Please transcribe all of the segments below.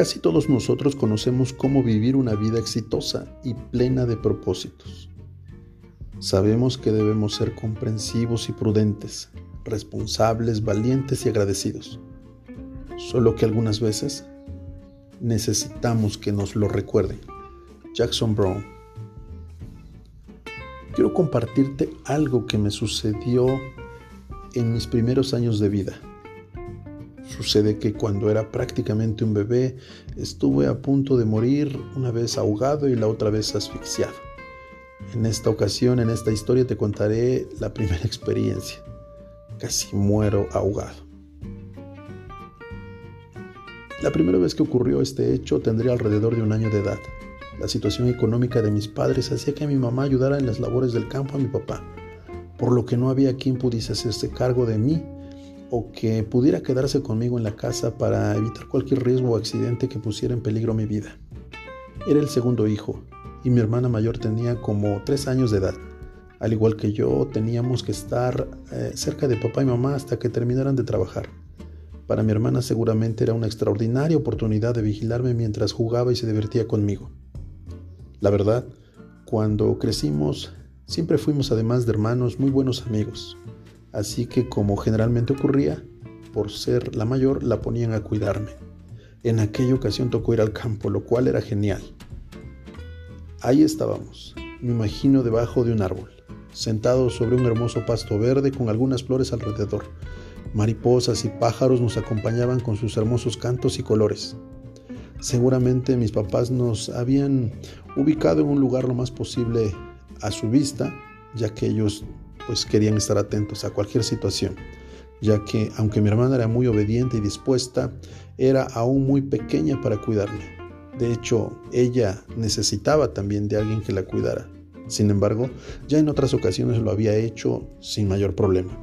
Casi todos nosotros conocemos cómo vivir una vida exitosa y plena de propósitos. Sabemos que debemos ser comprensivos y prudentes, responsables, valientes y agradecidos. Solo que algunas veces necesitamos que nos lo recuerden. Jackson Brown. Quiero compartirte algo que me sucedió en mis primeros años de vida. Sucede que cuando era prácticamente un bebé estuve a punto de morir una vez ahogado y la otra vez asfixiado. En esta ocasión, en esta historia, te contaré la primera experiencia. Casi muero ahogado. La primera vez que ocurrió este hecho tendría alrededor de un año de edad. La situación económica de mis padres hacía que mi mamá ayudara en las labores del campo a mi papá, por lo que no había quien pudiese hacerse cargo de mí o que pudiera quedarse conmigo en la casa para evitar cualquier riesgo o accidente que pusiera en peligro mi vida. Era el segundo hijo y mi hermana mayor tenía como tres años de edad. Al igual que yo, teníamos que estar eh, cerca de papá y mamá hasta que terminaran de trabajar. Para mi hermana seguramente era una extraordinaria oportunidad de vigilarme mientras jugaba y se divertía conmigo. La verdad, cuando crecimos, siempre fuimos además de hermanos muy buenos amigos. Así que como generalmente ocurría, por ser la mayor, la ponían a cuidarme. En aquella ocasión tocó ir al campo, lo cual era genial. Ahí estábamos, me imagino debajo de un árbol, sentados sobre un hermoso pasto verde con algunas flores alrededor. Mariposas y pájaros nos acompañaban con sus hermosos cantos y colores. Seguramente mis papás nos habían ubicado en un lugar lo más posible a su vista, ya que ellos pues querían estar atentos a cualquier situación, ya que aunque mi hermana era muy obediente y dispuesta, era aún muy pequeña para cuidarme. De hecho, ella necesitaba también de alguien que la cuidara. Sin embargo, ya en otras ocasiones lo había hecho sin mayor problema.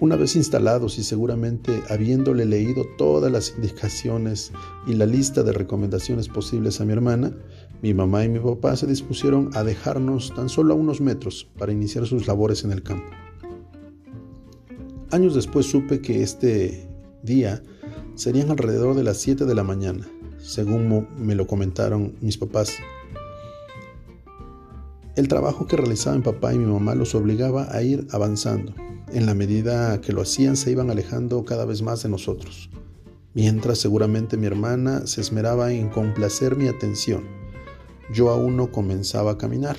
Una vez instalados y seguramente habiéndole leído todas las indicaciones y la lista de recomendaciones posibles a mi hermana, mi mamá y mi papá se dispusieron a dejarnos tan solo a unos metros para iniciar sus labores en el campo. Años después supe que este día serían alrededor de las 7 de la mañana, según me lo comentaron mis papás. El trabajo que realizaban papá y mi mamá los obligaba a ir avanzando. En la medida que lo hacían se iban alejando cada vez más de nosotros, mientras seguramente mi hermana se esmeraba en complacer mi atención yo aún no comenzaba a caminar,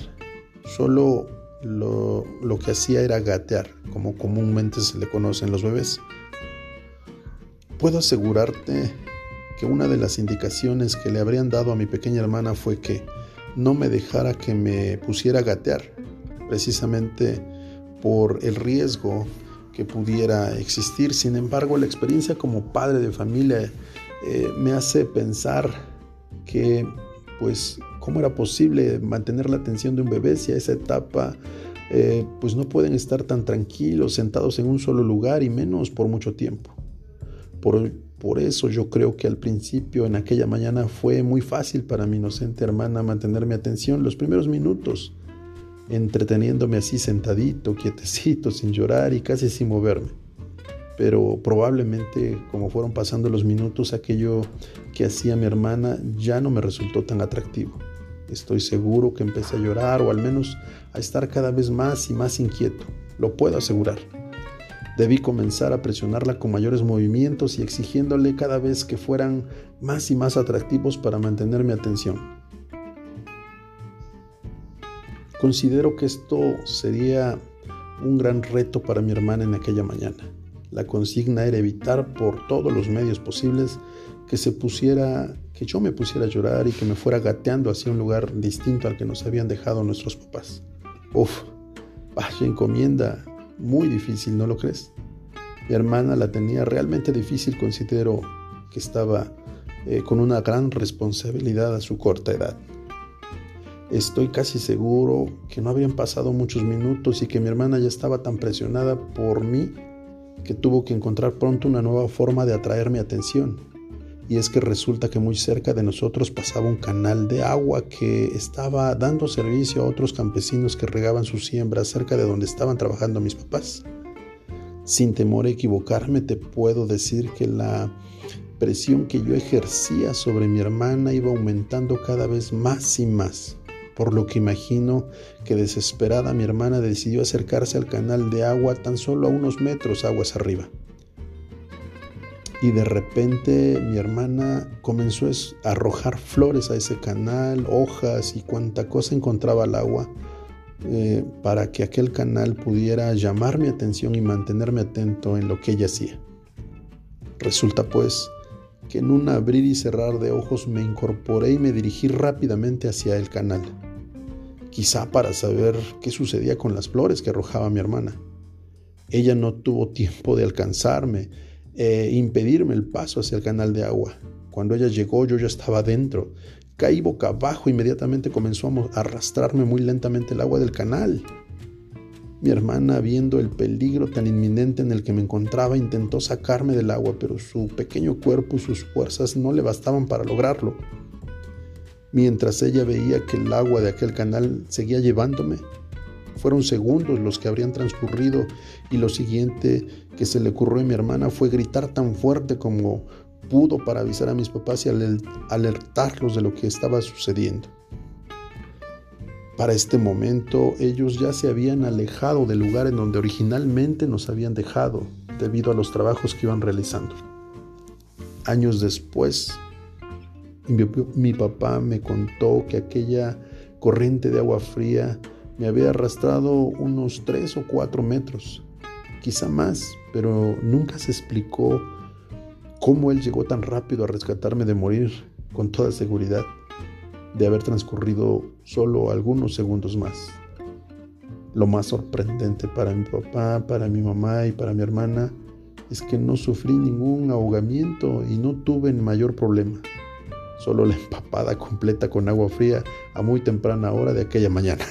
solo lo, que hacía era gatear, como comúnmente se le conocen los bebés. Puedo asegurarte que una de las indicaciones que le habrían dado a mi pequeña hermana fue que no me dejara que me pusiera a gatear, precisamente por el riesgo que pudiera existir. Sin embargo, la experiencia como padre de familia eh, me hace pensar que pues cómo era posible mantener la atención de un bebé si a esa etapa eh, pues no pueden estar tan tranquilos, sentados en un solo lugar y menos por mucho tiempo. Por, por eso yo creo que al principio, en aquella mañana, fue muy fácil para mi inocente hermana mantener mi atención los primeros minutos, entreteniéndome así sentadito, quietecito, sin llorar y casi sin moverme pero probablemente como fueron pasando los minutos, aquello que hacía mi hermana ya no me resultó tan atractivo. Estoy seguro que empecé a llorar o al menos a estar cada vez más y más inquieto, lo puedo asegurar. Debí comenzar a presionarla con mayores movimientos y exigiéndole cada vez que fueran más y más atractivos para mantener mi atención. Considero que esto sería un gran reto para mi hermana en aquella mañana. La consigna era evitar por todos los medios posibles que se pusiera, que yo me pusiera a llorar y que me fuera gateando hacia un lugar distinto al que nos habían dejado nuestros papás. Uf, vaya encomienda muy difícil, ¿no lo crees? Mi hermana la tenía realmente difícil, considero que estaba eh, con una gran responsabilidad a su corta edad. Estoy casi seguro que no habían pasado muchos minutos y que mi hermana ya estaba tan presionada por mí que tuvo que encontrar pronto una nueva forma de atraer mi atención. Y es que resulta que muy cerca de nosotros pasaba un canal de agua que estaba dando servicio a otros campesinos que regaban sus siembras cerca de donde estaban trabajando mis papás. Sin temor a equivocarme, te puedo decir que la presión que yo ejercía sobre mi hermana iba aumentando cada vez más y más, por lo que imagino que desesperada mi hermana decidió acercarse al canal de agua tan solo a unos metros aguas arriba. Y de repente mi hermana comenzó a arrojar flores a ese canal, hojas y cuanta cosa encontraba al agua eh, para que aquel canal pudiera llamar mi atención y mantenerme atento en lo que ella hacía. Resulta pues que en un abrir y cerrar de ojos me incorporé y me dirigí rápidamente hacia el canal, quizá para saber qué sucedía con las flores que arrojaba mi hermana. Ella no tuvo tiempo de alcanzarme e impedirme el paso hacia el canal de agua. Cuando ella llegó yo ya estaba dentro. Caí boca abajo, inmediatamente comenzó a arrastrarme muy lentamente el agua del canal. Mi hermana, viendo el peligro tan inminente en el que me encontraba, intentó sacarme del agua, pero su pequeño cuerpo y sus fuerzas no le bastaban para lograrlo. Mientras ella veía que el agua de aquel canal seguía llevándome, fueron segundos los que habrían transcurrido y lo siguiente que se le ocurrió a mi hermana fue gritar tan fuerte como pudo para avisar a mis papás y alertarlos de lo que estaba sucediendo. Para este momento ellos ya se habían alejado del lugar en donde originalmente nos habían dejado debido a los trabajos que iban realizando. Años después, mi, papá me contó que aquella corriente de agua fría me había arrastrado unos tres o cuatro metros, quizá más, pero nunca se explicó cómo él llegó tan rápido a rescatarme de morir con toda seguridad de haber transcurrido solo algunos segundos más. Lo más sorprendente para mi papá, para mi mamá y para mi hermana es que no sufrí ningún ahogamiento y no tuve mayor problema. Solo la empapada completa con agua fría a muy temprana hora de aquella mañana.